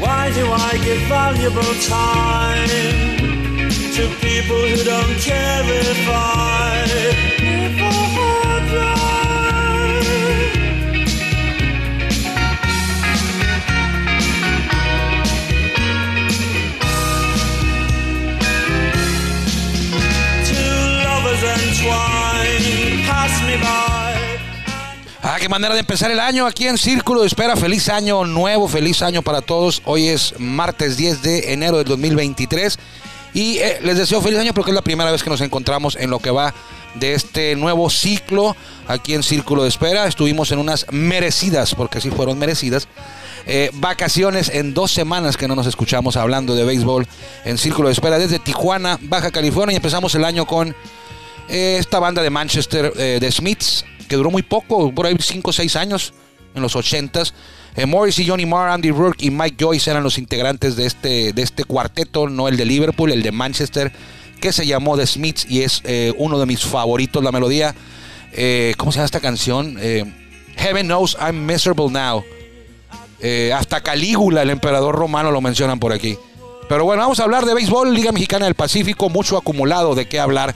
Why do I give valuable time to people who don't care if I qué manera de empezar el año aquí en Círculo de Espera. Feliz año nuevo, feliz año para todos. Hoy es martes 10 de enero del 2023. Y eh, les deseo feliz año porque es la primera vez que nos encontramos en lo que va de este nuevo ciclo aquí en Círculo de Espera. Estuvimos en unas merecidas, porque sí fueron merecidas, eh, vacaciones en dos semanas que no nos escuchamos hablando de béisbol en Círculo de Espera desde Tijuana, Baja California. Y empezamos el año con eh, esta banda de Manchester, de Smiths, que duró muy poco, por ahí 5 o 6 años, en los 80s. Eh, Morris y Johnny Marr, Andy Rourke y Mike Joyce eran los integrantes de este, de este cuarteto, no el de Liverpool, el de Manchester, que se llamó The Smiths y es eh, uno de mis favoritos, la melodía. eh, ¿Cómo se llama esta canción? Heaven knows I'm miserable now. Hasta Calígula, el emperador romano, lo mencionan por aquí. Pero bueno, vamos a hablar de béisbol, Liga Mexicana del Pacífico, mucho acumulado de qué hablar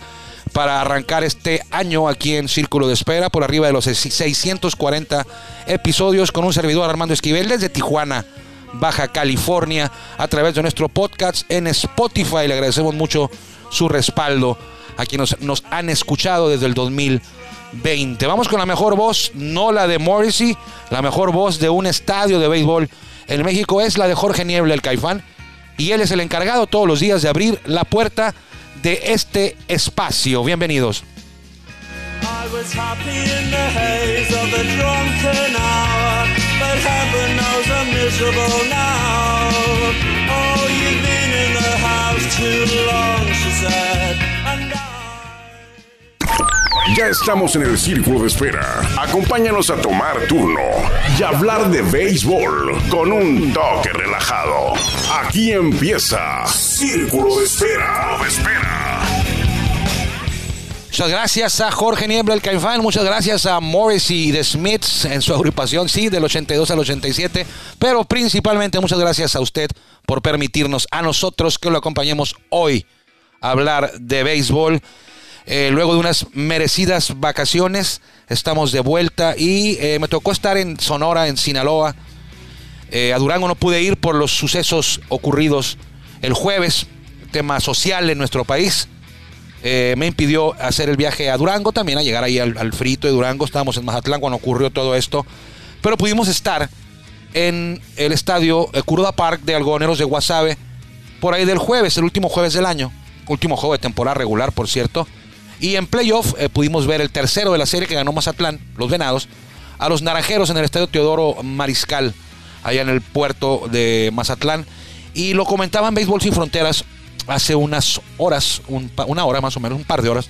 para arrancar este año aquí en Círculo de Espera, por arriba de los 640 episodios con un servidor Armando Esquivel desde Tijuana, Baja California, a través de nuestro podcast en Spotify. Le agradecemos mucho su respaldo a quienes nos, han escuchado desde el 2020. Vamos con la mejor voz, no la de Morrissey, la mejor voz de un estadio de béisbol en México es la de Jorge Niebla, el Caifán, y él es el encargado todos los días de abrir la puerta de este espacio. Bienvenidos. Ya estamos en el círculo de espera. Acompáñanos a tomar turno y hablar de béisbol con un toque relajado. Aquí empieza Círculo de Espera. De espera. Muchas gracias a Jorge Niebla, el Caifán. Muchas gracias a Morrissey de Smiths en su agrupación, sí, del 82 al 87. Pero principalmente muchas gracias a usted por permitirnos a nosotros que lo acompañemos hoy hablar de béisbol. Eh, luego de unas merecidas vacaciones, estamos de vuelta y eh, me tocó estar en Sonora, en Sinaloa. Eh, a Durango no pude ir por los sucesos ocurridos el jueves, tema social en nuestro país. Eh, me impidió hacer el viaje a Durango, también a llegar ahí al, frito de Durango. Estábamos en Mazatlán cuando ocurrió todo esto. Pero pudimos estar en el estadio Curuda Park de Algodoneros de Guasave por ahí del jueves, el último jueves del año. Último juego de temporada regular, por cierto. Y en playoff eh, pudimos ver el tercero de la serie que ganó Mazatlán, los Venados, a los Naranjeros en el estadio Teodoro Mariscal, allá en el puerto de Mazatlán. Y lo comentaba en Béisbol Sin Fronteras hace unas horas, un una hora más o menos, un par de horas,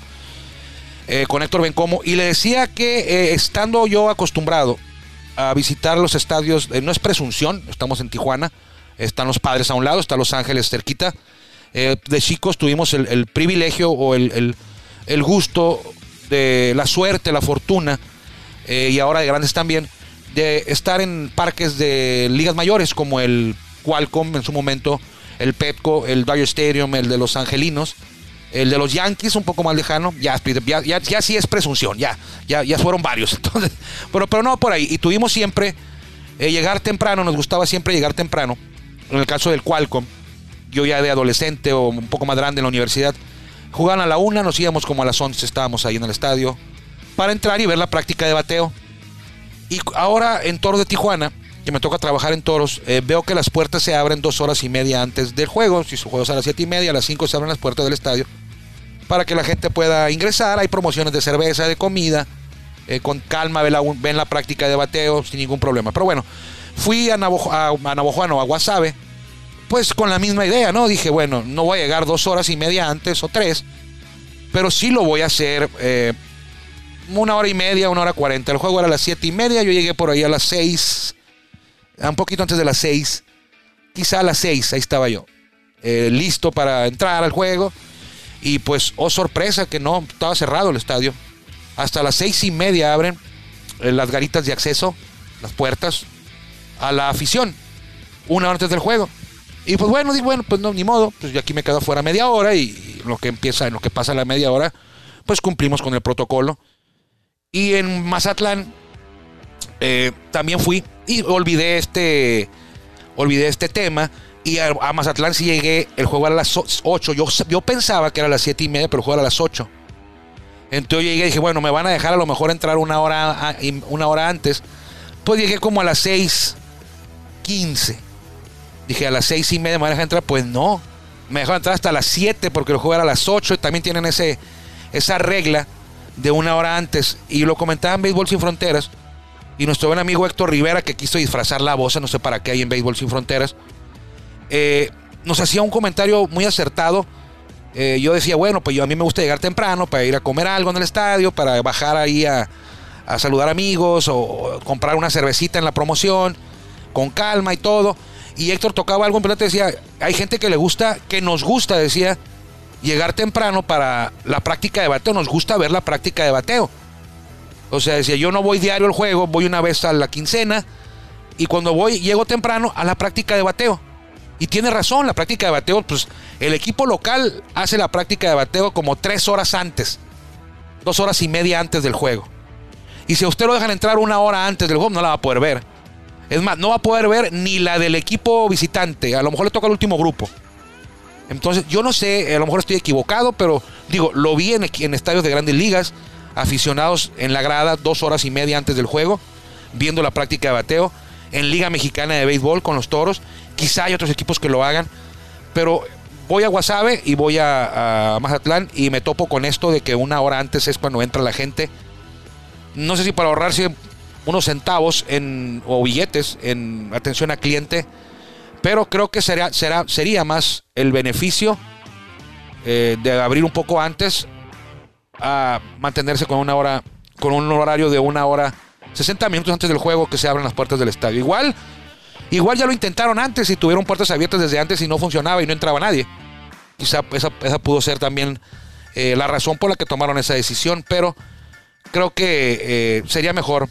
eh, con Héctor Bencomo. Y le decía que eh, estando yo acostumbrado a visitar los estadios, eh, no es presunción, estamos en Tijuana, están los padres a un lado, está Los Ángeles cerquita. De chicos tuvimos el, privilegio o el- el gusto de la suerte, la fortuna, eh, y ahora de grandes también, de estar en parques de ligas mayores como el Qualcomm en su momento, el Petco, el Dodger Stadium, el de los Angelinos, el de los Yankees un poco más lejano, ya, ya, ya, ya sí es presunción, ya, ya, ya fueron varios. Entonces, pero, pero no por ahí. Y tuvimos siempre eh, llegar temprano, nos gustaba siempre llegar temprano. En el caso del Qualcomm, yo ya de adolescente o un poco más grande en la universidad, jugaban a la una, nos íbamos como a las 11, estábamos ahí en el estadio, para entrar y ver la práctica de bateo. Y ahora en Toro de Tijuana, que me toca trabajar en Toros, eh, veo que las puertas se abren dos horas y media antes del juego. Si su juego es a las siete y media, a las 5 se abren las puertas del estadio para que la gente pueda ingresar. Hay promociones de cerveza, de comida. eh, con calma ven la, ven la práctica de bateo sin ningún problema. Pero bueno, fui a, Navajo, a, a a Guasave, pues con la misma idea, ¿no? Dije, bueno, no voy a llegar dos horas y media antes o tres, pero sí lo voy a hacer eh, una hora y media, una hora cuarenta. El juego era a las siete y media, yo llegué por ahí a las seis, un poquito antes de las seis, quizá a las seis, ahí estaba yo, eh, listo para entrar al juego. Y pues, oh sorpresa, que no, estaba cerrado el estadio. Hasta las seis y media abren eh, las garitas de acceso, las puertas. a la afición una hora antes del juego. Y pues bueno, digo, bueno, pues no, ni modo, pues yo aquí me quedo fuera media hora y lo que empieza, en lo que pasa la media hora, pues cumplimos con el protocolo. Y en Mazatlán eh, también fui y olvidé este, olvidé este tema. Y a, Mazatlán sí llegué, el juego era a las 8. Yo, yo pensaba que era a las 7 y media, pero el juego era a las 8. Entonces yo llegué y dije, bueno, me van a dejar a lo mejor entrar una hora, una hora antes. Pues llegué como a las 6.15. Dije, a las 6 y media me van a entrar. Pues no, me dejaron entrar hasta las 7 porque el juego era a las 8 y también tienen ese, esa regla de una hora antes. Y lo comentaba en Béisbol Sin Fronteras. Y nuestro buen amigo Héctor Rivera, que quiso disfrazar la voz, no sé para qué hay en Béisbol Sin Fronteras, eh, nos hacía un comentario muy acertado. Eh, yo decía, bueno, pues yo a mí me gusta llegar temprano para ir a comer algo en el estadio, para bajar ahí a, a saludar amigos o comprar una cervecita en la promoción, con calma y todo. Y Héctor tocaba algo en pelota y decía, hay gente que le gusta, que nos gusta, decía, llegar temprano para la práctica de bateo, nos gusta ver la práctica de bateo. O sea, decía, yo no voy diario al juego, voy una vez a la quincena y cuando voy, llego temprano a la práctica de bateo. Y tiene razón, la práctica de bateo, pues el equipo local hace la práctica de bateo como tres horas antes, dos horas y media antes del juego. Y si a usted lo dejan entrar una hora antes del juego, no la va a poder ver. Es más, no va a poder ver ni la del equipo visitante. A lo mejor le toca el último grupo. Entonces, yo no sé, a lo mejor estoy equivocado, pero digo, lo vi en, en estadios de grandes ligas, aficionados en la grada dos horas y media antes del juego, viendo la práctica de bateo, en Liga Mexicana de Béisbol con los toros. Quizá hay otros equipos que lo hagan, pero voy a Guasave y voy a, a Mazatlán y me topo con esto de que una hora antes es cuando entra la gente. No sé si para ahorrarse unos centavos en, o billetes en atención al cliente, pero creo que será, será, sería más el beneficio eh, de abrir un poco antes a mantenerse con una hora, con un horario de una hora, 60 minutos antes del juego que se abran las puertas del estadio. Igual, igual ya lo intentaron antes y tuvieron puertas abiertas desde antes y no funcionaba y no entraba nadie. Quizá esa, esa pudo ser también eh, la razón por la que tomaron esa decisión, pero creo que eh, sería mejor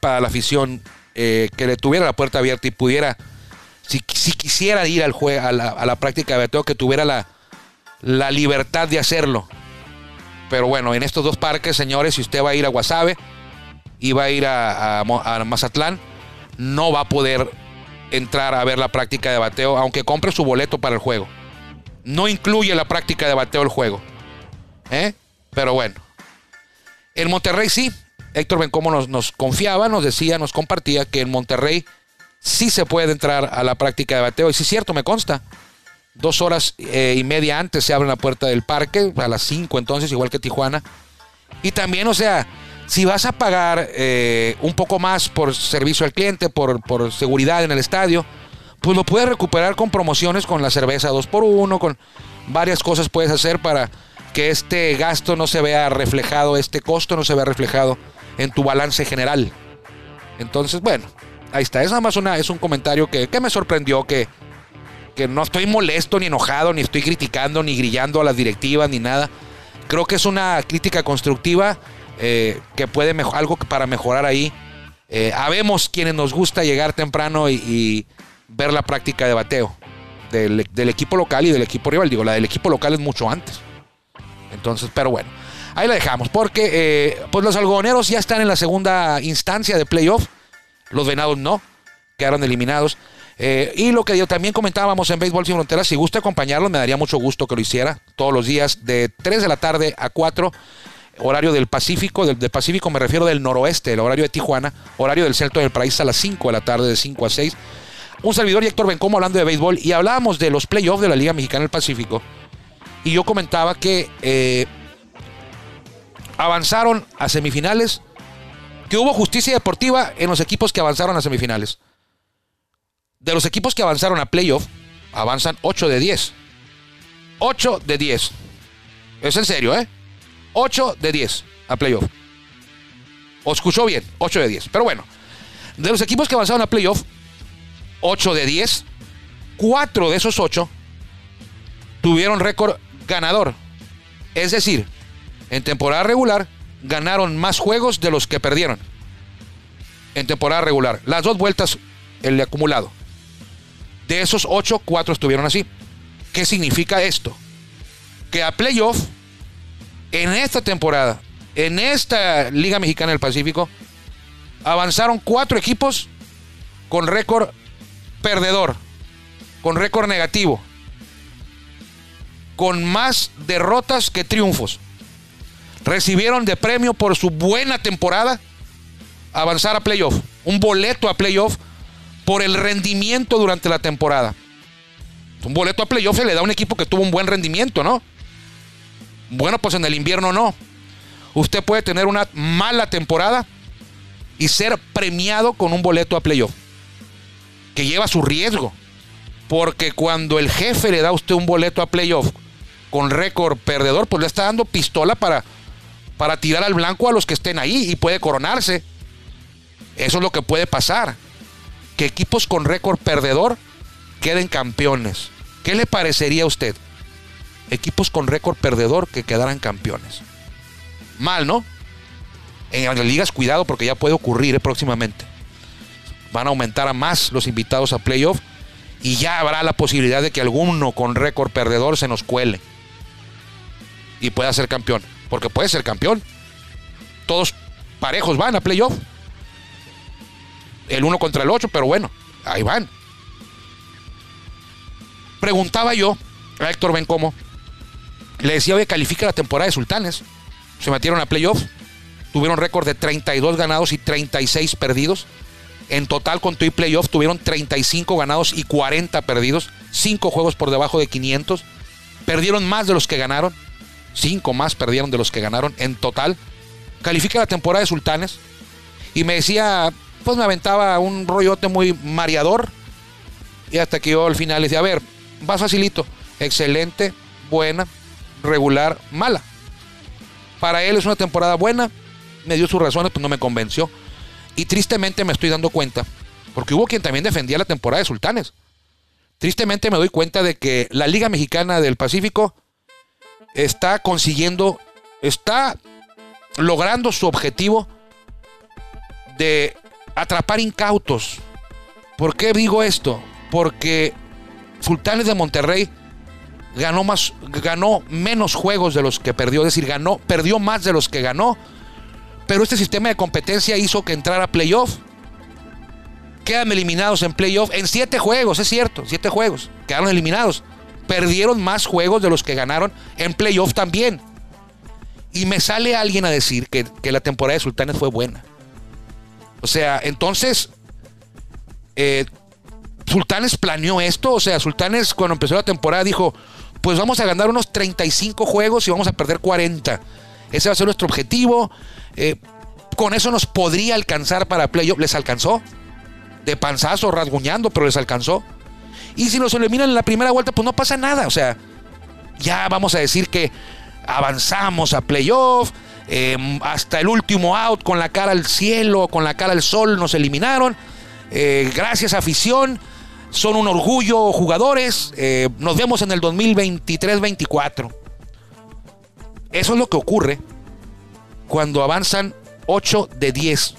para la afición eh, que le tuviera la puerta abierta y pudiera, si, si quisiera ir al jue- a, la, práctica de bateo, que tuviera la, libertad de hacerlo. Pero bueno, en estos dos parques, señores, si usted va a ir a Guasave y va a ir a, a Mazatlán, no va a poder entrar a ver la práctica de bateo, aunque compre su boleto para el juego. No incluye la práctica de bateo el juego. ¿Eh? Pero bueno. En Monterrey sí. Héctor Bencomo nos, nos confiaba, nos decía, nos compartía que en Monterrey sí se puede entrar a la práctica de bateo. Y sí es cierto, me consta. Dos horas eh, y media antes se abre la puerta del parque, a las cinco entonces, igual que Tijuana. Y también, o sea, si vas a pagar eh, un poco más por servicio al cliente, por, seguridad en el estadio, pues lo puedes recuperar con promociones con la cerveza 2x1, con varias cosas puedes hacer para que este gasto no se vea reflejado, este costo no se vea reflejado en tu balance general. Entonces, bueno, ahí está. Es nada más una, es un comentario que, que me sorprendió, que, que no estoy molesto, ni enojado, ni estoy criticando, ni grillando a las directivas, ni nada. Creo que es una crítica constructiva eh, que puede mejo- algo para mejorar ahí. Eh, habemos quienes nos gusta llegar temprano y, y ver la práctica de bateo del, del equipo local y del equipo rival. Digo, la del equipo local es mucho antes. Entonces, pero bueno, ahí la dejamos. Porque eh, pues los algodoneros ya están en la segunda instancia de playoff. Los venados no, quedaron eliminados. Eh, y lo que yo también comentábamos en Béisbol Sin Fronteras, si gusta acompañarlos, me daría mucho gusto que lo hiciera todos los días de 3 de la tarde a 4, horario del Pacífico, del, Pacífico me refiero del noroeste, el horario de Tijuana, horario del Celto del Paraíso a las 5 de la tarde, de 5 a 6. Un servidor y Héctor Bencomo hablando de béisbol y hablábamos de los playoffs de la Liga Mexicana del Pacífico. Y yo comentaba que eh, avanzaron a semifinales, que hubo justicia deportiva en los equipos que avanzaron a semifinales. De los equipos que avanzaron a playoff, avanzan 8 de 10. 8 de 10. Es en serio, ¿eh? 8 de 10 a playoff. ¿O escuchó bien? 8 de 10. Pero bueno, de los equipos que avanzaron a playoff, 8 de 10, 4 de esos 8 tuvieron récord ganador. Es decir, en temporada regular ganaron más juegos de los que perdieron. en temporada regular. Las dos vueltas, el acumulado. De esos ocho, cuatro estuvieron así. ¿Qué significa esto? Que a playoff, en esta temporada, en esta Liga Mexicana del Pacífico, avanzaron cuatro equipos con récord perdedor, con récord negativo, con más derrotas que triunfos. Recibieron de premio por su buena temporada avanzar a playoff, un boleto a playoff por el rendimiento durante la temporada. Un boleto a playoff se le da a un equipo que tuvo un buen rendimiento, ¿no? Bueno, pues en el invierno no. Usted puede tener una mala temporada y ser premiado con un boleto a playoff, que lleva su riesgo. Porque cuando el jefe le da a usted un boleto a playoff con récord perdedor, pues le está dando pistola para, para tirar al blanco a los que estén ahí y puede coronarse. Eso es lo que puede pasar. Que equipos con récord perdedor queden campeones. ¿Qué le parecería a usted? Equipos con récord perdedor que quedaran campeones. Mal, ¿no? En las ligas, cuidado porque ya puede ocurrir eh, próximamente. Van a aumentar a más los invitados a playoff y ya habrá la posibilidad de que alguno con récord perdedor se nos cuele y pueda ser campeón. Porque puede ser campeón. Todos parejos van a playoff el uno contra el 8, pero bueno, ahí van. Preguntaba yo a Héctor Bencomo, le decía, oye, califica la temporada de Sultanes. Se metieron a playoff, tuvieron récord de 32 ganados y 36 perdidos. En total, con tu y playoff, tuvieron 35 ganados y 40 perdidos. 5 juegos por debajo de 500. Perdieron más de los que ganaron. 5 más perdieron de los que ganaron en total. Califica la temporada de Sultanes. Y me decía, pues me aventaba un rollote muy mareador. Y hasta que yo al final decía, a ver, va facilito. Excelente, buena, regular, mala. Para él es una temporada buena. Me dio sus razones, pues no me convenció. Y tristemente me estoy dando cuenta, porque hubo quien también defendía la temporada de Sultanes. Tristemente me doy cuenta de que la Liga Mexicana del Pacífico está consiguiendo, está logrando su objetivo de atrapar incautos. ¿Por qué digo esto? Porque Sultanes de Monterrey ganó más, ganó menos juegos de los que perdió, es decir, ganó, perdió más de los que ganó. Pero este sistema de competencia hizo que entrara playoff. Quedan eliminados en playoff en siete juegos, es cierto, siete juegos. Quedaron eliminados. Perdieron más juegos de los que ganaron en playoff también. Y me sale alguien a decir que, que la temporada de Sultanes fue buena. O sea, entonces, eh, Sultanes planeó esto. O sea, Sultanes cuando empezó la temporada dijo, pues vamos a ganar unos 35 juegos y vamos a perder 40. Ese va a ser nuestro objetivo. Eh, con eso nos podría alcanzar para playoff. Les alcanzó. De panzazo, rasguñando, pero les alcanzó. Y si nos eliminan en la primera vuelta, pues no pasa nada. O sea, ya vamos a decir que avanzamos a playoff Em, hasta el último out con la cara al cielo, con la cara al sol, nos eliminaron. Eh, gracias afición, son un orgullo jugadores. Eh, nos vemos en el 2023-24. Eso es lo que ocurre cuando avanzan 8 de 10.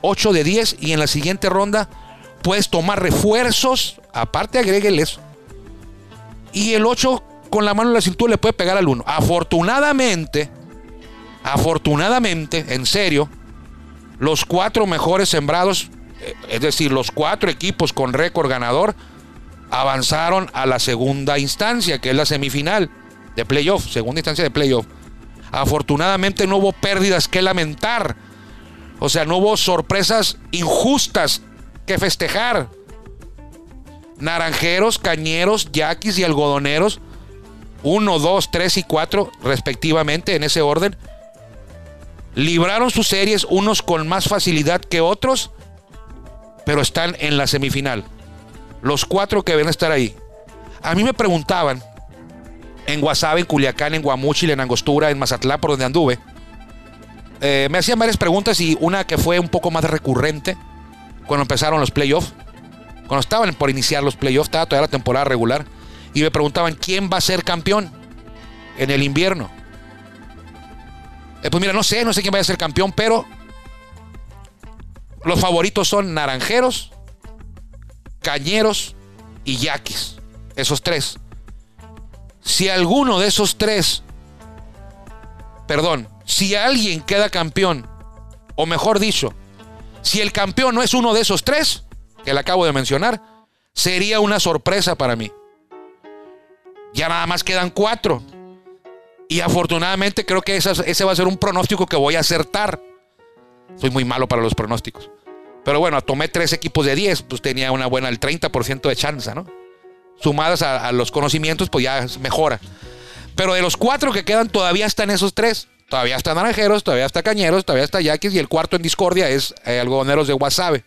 8 de 10 y en la siguiente ronda puedes tomar refuerzos, aparte agrégueles. Y el 8 con la mano en la cintura le puede pegar al 1. Afortunadamente, afortunadamente, en serio, los cuatro mejores sembrados, eh, es decir, los cuatro equipos con récord ganador, avanzaron a la segunda instancia, que es la semifinal de playoff, segunda instancia de playoff. Afortunadamente no hubo pérdidas que lamentar. O sea, no hubo sorpresas injustas que festejar. Naranjeros, cañeros, yaquis y algodoneros 1, 2, 3 y 4 respectivamente en ese orden, libraron sus series unos con más facilidad que otros, pero están en la semifinal. Los cuatro que ven estar ahí. A mí me preguntaban en Guasave, en Culiacán, en Guamúchil, en Angostura, en Mazatlán, por donde anduve. Eh, me hacían varias preguntas y una que fue un poco más recurrente cuando empezaron los playoffs. Cuando estaban por iniciar los playoffs, estaba toda la temporada regular y me preguntaban quién va a ser campeón en el invierno. Eh, pues mira, no sé, no sé quién va a ser campeón, pero los favoritos son Naranjeros, Cañeros y Yaquis. Esos tres. Si alguno de esos tres, perdón, si alguien queda campeón, o mejor dicho, si el campeón no es uno de esos tres que le acabo de mencionar, sería una sorpresa para mí. Ya nada más quedan cuatro. Y afortunadamente creo que ese va a ser un pronóstico que voy a acertar. Soy muy malo para los pronósticos. Pero bueno, tomé tres equipos de 10, pues tenía una buena, el 30% de chance, ¿no? Sumadas a, los conocimientos, pues ya mejora. Pero de los cuatro que quedan, todavía están esos tres. Todavía está Naranjeros, todavía está Cañeros, todavía está Yaquis y el cuarto en discordia es eh, Algodoneros de Guasave.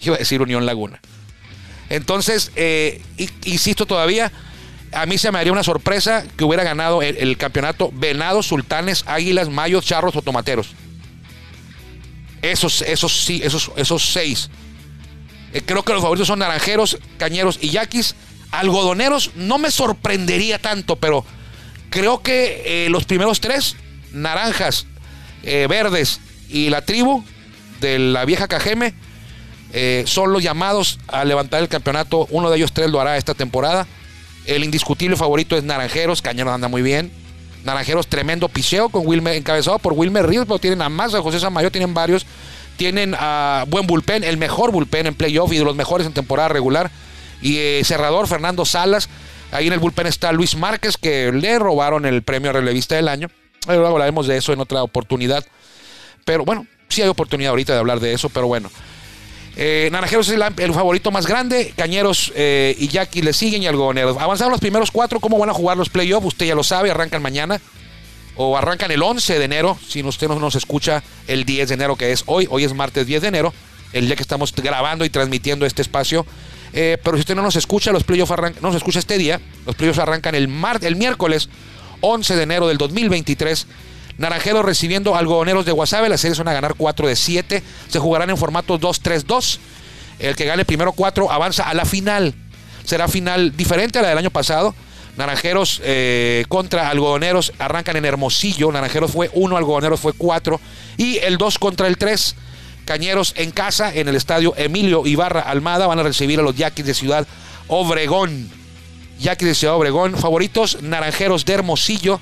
Iba a decir Unión Laguna. Entonces, eh, insisto todavía, a mí se me haría una sorpresa que hubiera ganado el, campeonato Venados, Sultanes, Águilas, Mayos, Charros o Tomateros. Esos, esos sí, esos, esos seis. Eh, creo que los favoritos son Naranjeros, Cañeros y Yaquis. Algodoneros no me sorprendería tanto, pero creo que los primeros tres, Naranjas, eh, Verdes y la tribu de la vieja Cajeme, son los llamados a levantar el campeonato. Uno de ellos tres lo hará esta temporada. El indiscutible favorito es Naranjeros, Cañeros anda muy bien. Naranjeros, tremendo picheo con Wilmer, encabezado por Wilmer Ríos, pero tienen a más, a José Samayo, tienen varios. Tienen a buen bullpen, el mejor bullpen en playoff y de los mejores en temporada regular. Y eh, cerrador, Fernando Salas. Ahí en el bullpen está Luis Márquez, que le robaron el premio relevista del año. Luego hablaremos de eso en otra oportunidad. Pero bueno, sí hay oportunidad ahorita de hablar de eso, pero bueno. Eh, Naranjeros es el, favorito más grande. Cañeros eh, y Jackie le siguen y Algodoneros. Avanzaron los primeros cuatro. ¿Cómo van a jugar los playoffs? Usted ya lo sabe. Arrancan mañana. O arrancan el 11 de enero. Si usted no nos escucha el 10 de enero, que es hoy. Hoy es martes 10 de enero. El día que estamos grabando y transmitiendo este espacio. Eh, pero si usted no nos escucha, los playoffs arrancan. No nos escucha este día. Los playoffs arrancan el, el miércoles 11 de enero del 2023 Naranjeros recibiendo algodoneros de Guasave. Las series van a ganar 4 de 7. Se jugarán en formato 2-3-2. El que gane primero 4 avanza a la final. Será final diferente a la del año pasado. Naranjeros eh, contra Algodoneros arrancan en Hermosillo. Naranjeros fue 1, Algodoneros fue 4. Y el 2 contra el 3. Cañeros en casa en el estadio Emilio Ibarra Almada. Van a recibir a los Yaquis de Ciudad Obregón. Yaquis de Ciudad Obregón. Favoritos Naranjeros de Hermosillo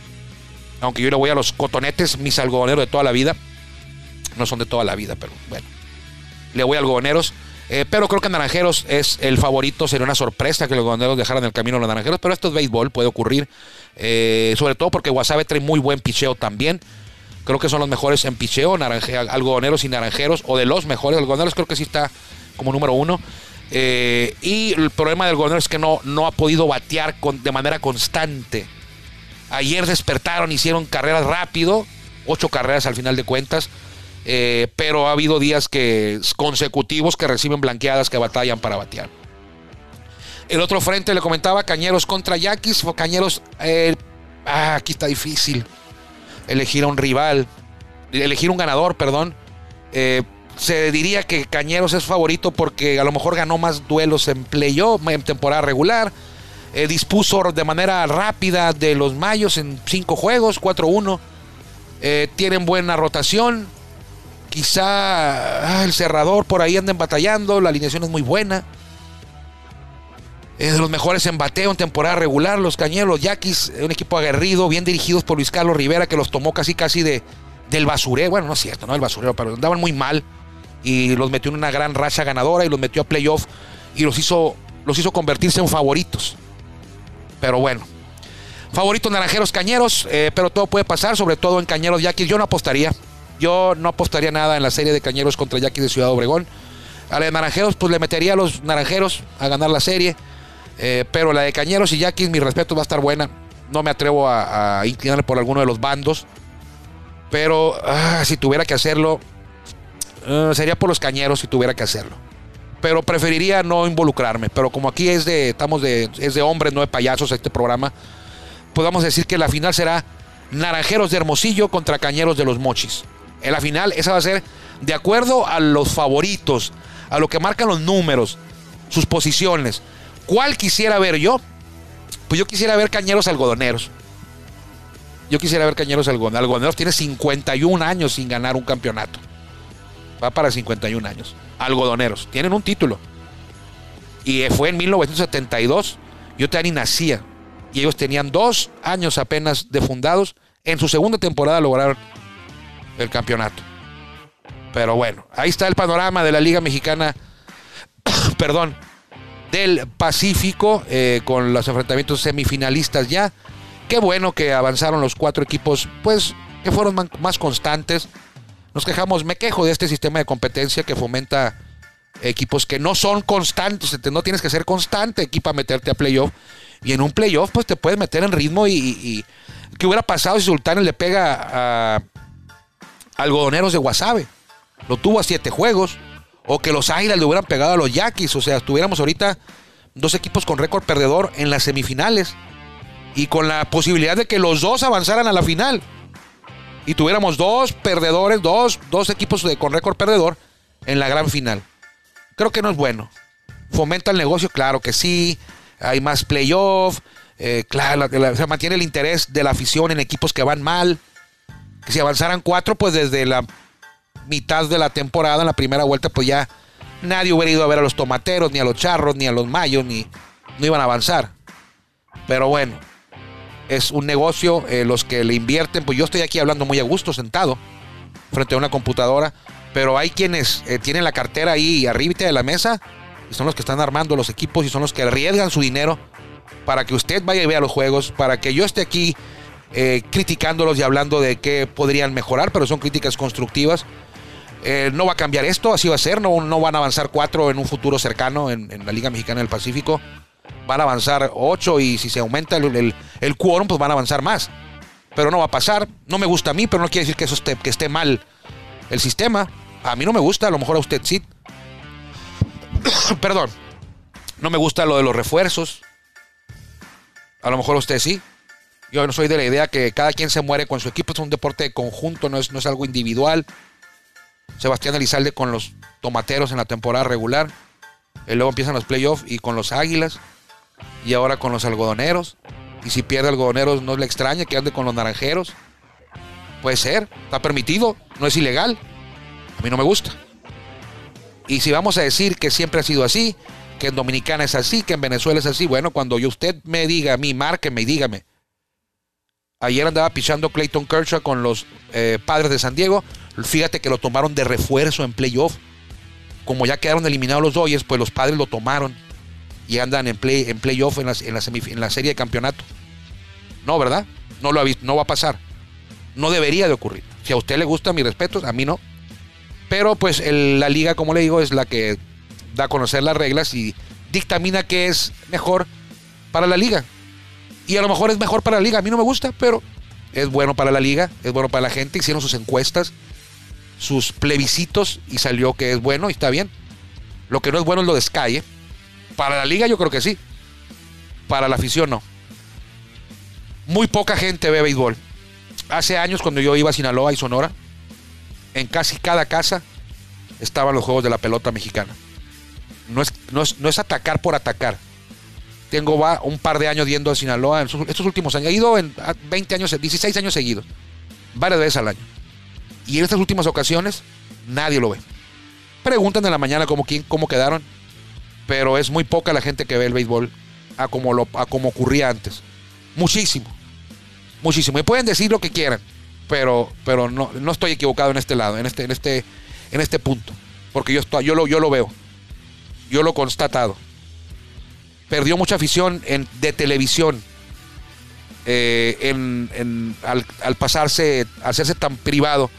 aunque yo le voy a los cotonetes, mis algodoneros de toda la vida. No son de toda la vida, pero bueno. Le voy a algodoneros. Eh, pero creo que Naranjeros es el favorito. Sería una sorpresa que los algodoneros dejaran el camino a los Naranjeros. Pero esto es béisbol, puede ocurrir. Eh, sobre todo porque Wasabe trae muy buen picheo también. Creo que son los mejores en picheo, algodoneros y naranjeros. O de los mejores. Algodoneros creo que sí está como número uno. Eh, y el problema del algodonero es que no, no ha podido batear de manera constante. Ayer despertaron, hicieron carreras rápido, ocho carreras al final de cuentas, eh, pero ha habido días que consecutivos que reciben blanqueadas que batallan para batear. El otro frente le comentaba Cañeros contra Yaquis. Cañeros, eh, ah, aquí está difícil. Elegir a un rival, elegir un ganador, perdón. Se diría que Cañeros es favorito porque a lo mejor ganó más duelos en playoff, en temporada regular eh, dispuso de manera rápida de los Mayos en cinco juegos, 4-1. Eh, tienen buena rotación. Quizá ah, el cerrador por ahí anden batallando. La alineación es muy buena. Es de los mejores en bateo en temporada regular. Los Cañeros, Yaquis, un equipo aguerrido, bien dirigidos por Luis Carlos Rivera, que los tomó casi casi de, del basurero. Bueno, no es cierto, no el basurero, pero andaban muy mal. Y los metió en una gran racha ganadora y los metió a playoff y los hizo, los hizo convertirse en favoritos. Pero bueno. Favoritos naranjeros cañeros, eh, pero todo puede pasar, sobre todo en cañeros yaquis. Yo no apostaría. Yo no apostaría nada en la serie de cañeros contra yaquis de Ciudad Obregón. A la de naranjeros, pues le metería a los naranjeros a ganar la serie. Eh, pero la de cañeros y yaquis, mi respeto, va a estar buena. No me atrevo a, inclinar por alguno de los bandos. Pero ah, si tuviera que hacerlo, eh, sería por los cañeros si tuviera que hacerlo pero preferiría no involucrarme. Pero como aquí es de, estamos de, es de hombres, no de payasos este programa, podemos decir que la final será Naranjeros de Hermosillo contra Cañeros de los Mochis. En la final, esa va a ser de acuerdo a los favoritos, a lo que marcan los números, sus posiciones. ¿Cuál quisiera ver yo? Pues yo quisiera ver Cañeros Algodoneros. Yo quisiera ver Cañeros Algodoneros. Algodoneros tiene 51 años sin ganar un campeonato. Va para 51 años. Algodoneros. Tienen un título. Y fue en 1972. Yo ni nacía. Y ellos tenían dos años apenas de fundados. En su segunda temporada lograron el campeonato. Pero bueno, ahí está el panorama de la Liga Mexicana. perdón. Del Pacífico. eh, con los enfrentamientos semifinalistas ya. Qué bueno que avanzaron los cuatro equipos. Pues que fueron más constantes. Nos quejamos, me quejo de este sistema de competencia que fomenta equipos que no son constantes. te- No tienes que ser constante aquí para meterte a playoff. Y en un playoff, pues te puedes meter en ritmo y. y- y- ¿Qué hubiera pasado si Sultanes le pega a algodoneros de Guasave? Lo tuvo a siete juegos. O que los Águilas le hubieran pegado a los Yaquis. O sea, estuviéramos ahorita dos equipos con récord perdedor en las semifinales. Y con la posibilidad de que los dos avanzaran a la final y tuviéramos dos perdedores, dos, dos equipos con récord perdedor en la gran final. Creo que no es bueno. Fomenta el negocio, claro que sí. Hay más playoff. eh, claro, la- la- se mantiene el interés de la afición en equipos que van mal. Que si avanzaran cuatro, pues desde la mitad de la temporada, en la primera vuelta, pues ya nadie hubiera ido a ver a los tomateros, ni a los charros, ni a los mayos, ni no iban a avanzar. Pero bueno, es un negocio, eh, los que le invierten, pues yo estoy aquí hablando muy a gusto, sentado, frente a una computadora, pero hay quienes eh, tienen la cartera ahí arriba de la mesa, y son los que están armando los equipos y son los que arriesgan su dinero para que usted vaya y vea los juegos, para que yo esté aquí eh, criticándolos y hablando de qué podrían mejorar, pero son críticas constructivas. No va a cambiar esto, así va a ser, no, no van a avanzar cuatro en un futuro cercano en, en la Liga Mexicana del Pacífico van a avanzar 8 y si se aumenta el, el quórum, pues van a avanzar más. Pero no va a pasar. No me gusta a mí, pero no quiere decir que eso esté, mal el sistema. A mí no me gusta, a lo mejor a usted sí. Perdón. No me gusta lo de los refuerzos. A lo mejor a usted sí. Yo no soy de la idea que cada quien se muere con su equipo. Es un deporte de conjunto, no es, no es algo individual. Sebastián Elizalde con los tomateros en la temporada regular. Luego empiezan los playoffs y con los águilas y ahora con los algodoneros. Y si pierde algodoneros, no le extraña que ande con los naranjeros. Puede ser, está permitido, no es ilegal. A mí no me gusta. Y si vamos a decir que siempre ha sido así, que en Dominicana es así, que en Venezuela es así, bueno, cuando yo usted me diga a mí, márqueme y dígame. Ayer andaba pichando Clayton Kershaw con los eh, padres de San Diego. Fíjate que lo tomaron de refuerzo en playoff. Como ya quedaron eliminados los Dodgers, pues los padres lo tomaron y andan en play en playoff en, las- en, la en la serie de campeonato. No, ¿verdad? No lo ha visto, no va a pasar. No debería de ocurrir. Si a usted le gusta, mis respetos, a mí no. Pero pues la liga, como le digo, es la que da a conocer las reglas y dictamina qué es mejor para la liga. Y a lo mejor es mejor para la liga. A mí no me gusta, pero es bueno para la liga, es bueno para la gente. Hicieron sus encuestas, sus plebiscitos y salió que es bueno y está bien. Lo que no es bueno es lo de. ¿eh? Para la liga yo creo que sí. Para la afición no. Muy poca gente ve béisbol. Hace años cuando yo iba a Sinaloa y Sonora, en casi cada casa estaban los juegos de la pelota mexicana. No es, no es, no es atacar por atacar. Tengo un par de años yendo a Sinaloa en estos últimos años. He ido en ah, 20 años, 16 años seguidos. Varias veces al año. Y en estas últimas ocasiones nadie lo ve. Preguntan en la mañana cómo, cómo quedaron. Pero es muy poca la gente que ve el béisbol a como, lo, a como ocurría antes. Muchísimo. Muchísimo. Y pueden decir lo que quieran. Pero, pero no, no estoy equivocado en este lado, en este, en este, en este punto. Porque yo, estoy, yo, lo, yo lo veo. Yo lo he constatado. Perdió mucha afición en, de televisión. eh, en, en- al, al pasarse, hacerse tan privado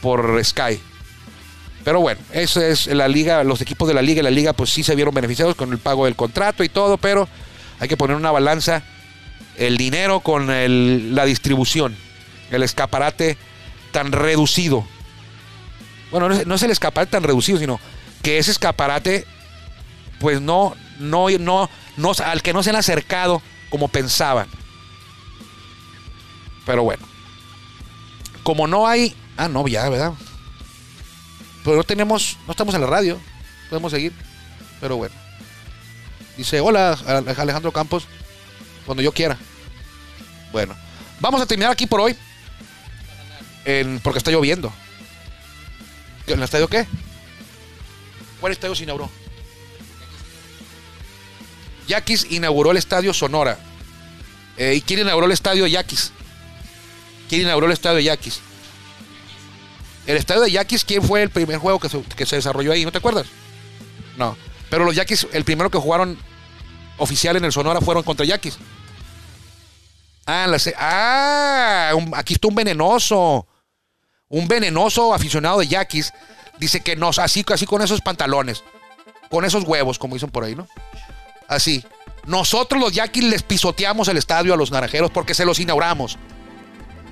por Sky. Pero bueno, eso es la liga, los equipos de la liga y la liga pues sí se vieron beneficiados con el pago del contrato y todo, pero hay que poner una balanza el dinero con el- la distribución, el escaparate tan reducido. Bueno, no es, no es el escaparate tan reducido, sino que ese escaparate pues no, no, no, no, al que no se han acercado como pensaban. Pero bueno. Como no hay. Ah, no, ya, ¿verdad? Pero no tenemos. No estamos en la radio. Podemos seguir. Pero bueno. Dice: Hola, Alejandro Campos. Cuando yo quiera. Bueno. Vamos a terminar aquí por hoy. En- porque está lloviendo. ¿El estadio qué? ¿Cuál estadio se inauguró? Yaquis inauguró el estadio Sonora. Eh, ¿Y quién inauguró el estadio Yaquis? ¿Quién inauguró el estadio Yaquis? El estadio de Yaquis, ¿quién fue el primer juego que se, desarrolló ahí? ¿No te acuerdas? No. Pero los Yaquis, el primero que jugaron oficial en el Sonora fueron contra Yaquis. Ah, la ah aquí está un venenoso. Un venenoso aficionado de Yaquis. Dice que nos, así, así con esos pantalones. Con esos huevos, como dicen por ahí, ¿no? Así. Nosotros los Yaquis les pisoteamos el estadio a los naranjeros porque se los inauguramos.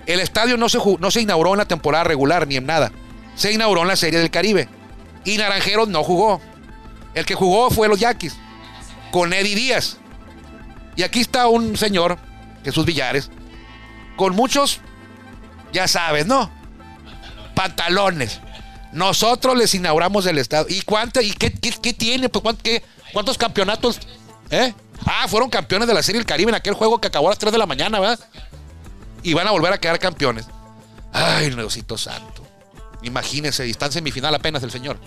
El estadio no se, no se inauguró en la temporada regular ni en nada. Se inauguró en la Serie del Caribe. Y Naranjeros no jugó. El que jugó fue los Yaquis. Con Eddie Díaz. Y aquí está un señor, Jesús Villares, con muchos, ya sabes, ¿no? Pantalones. Nosotros les inauguramos el estadio. ¿Y cuánto? ¿Y qué, tiene? Pues, ¿cuánto- qué- ¿Cuántos campeonatos? ¿Eh? Ah, fueron campeones de la Serie del Caribe en aquel juego que acabó a las 3 de la mañana, ¿verdad? Y van a volver a quedar campeones. Ay, Diosito Santo. Imagínese, y está en semifinal apenas el señor.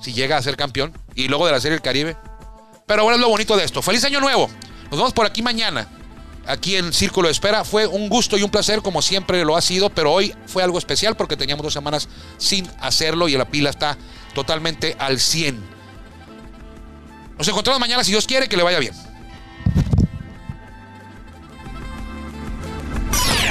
Si llega a ser campeón. Y luego de la Serie del Caribe. Pero bueno, es lo bonito de esto. Feliz año nuevo. Nos vemos por aquí mañana. Aquí en Círculo de Espera. Fue un gusto y un placer, como siempre lo ha sido. Pero hoy fue algo especial porque teníamos dos semanas sin hacerlo y la pila está totalmente al 100. Nos encontramos mañana, si Dios quiere, que le vaya bien.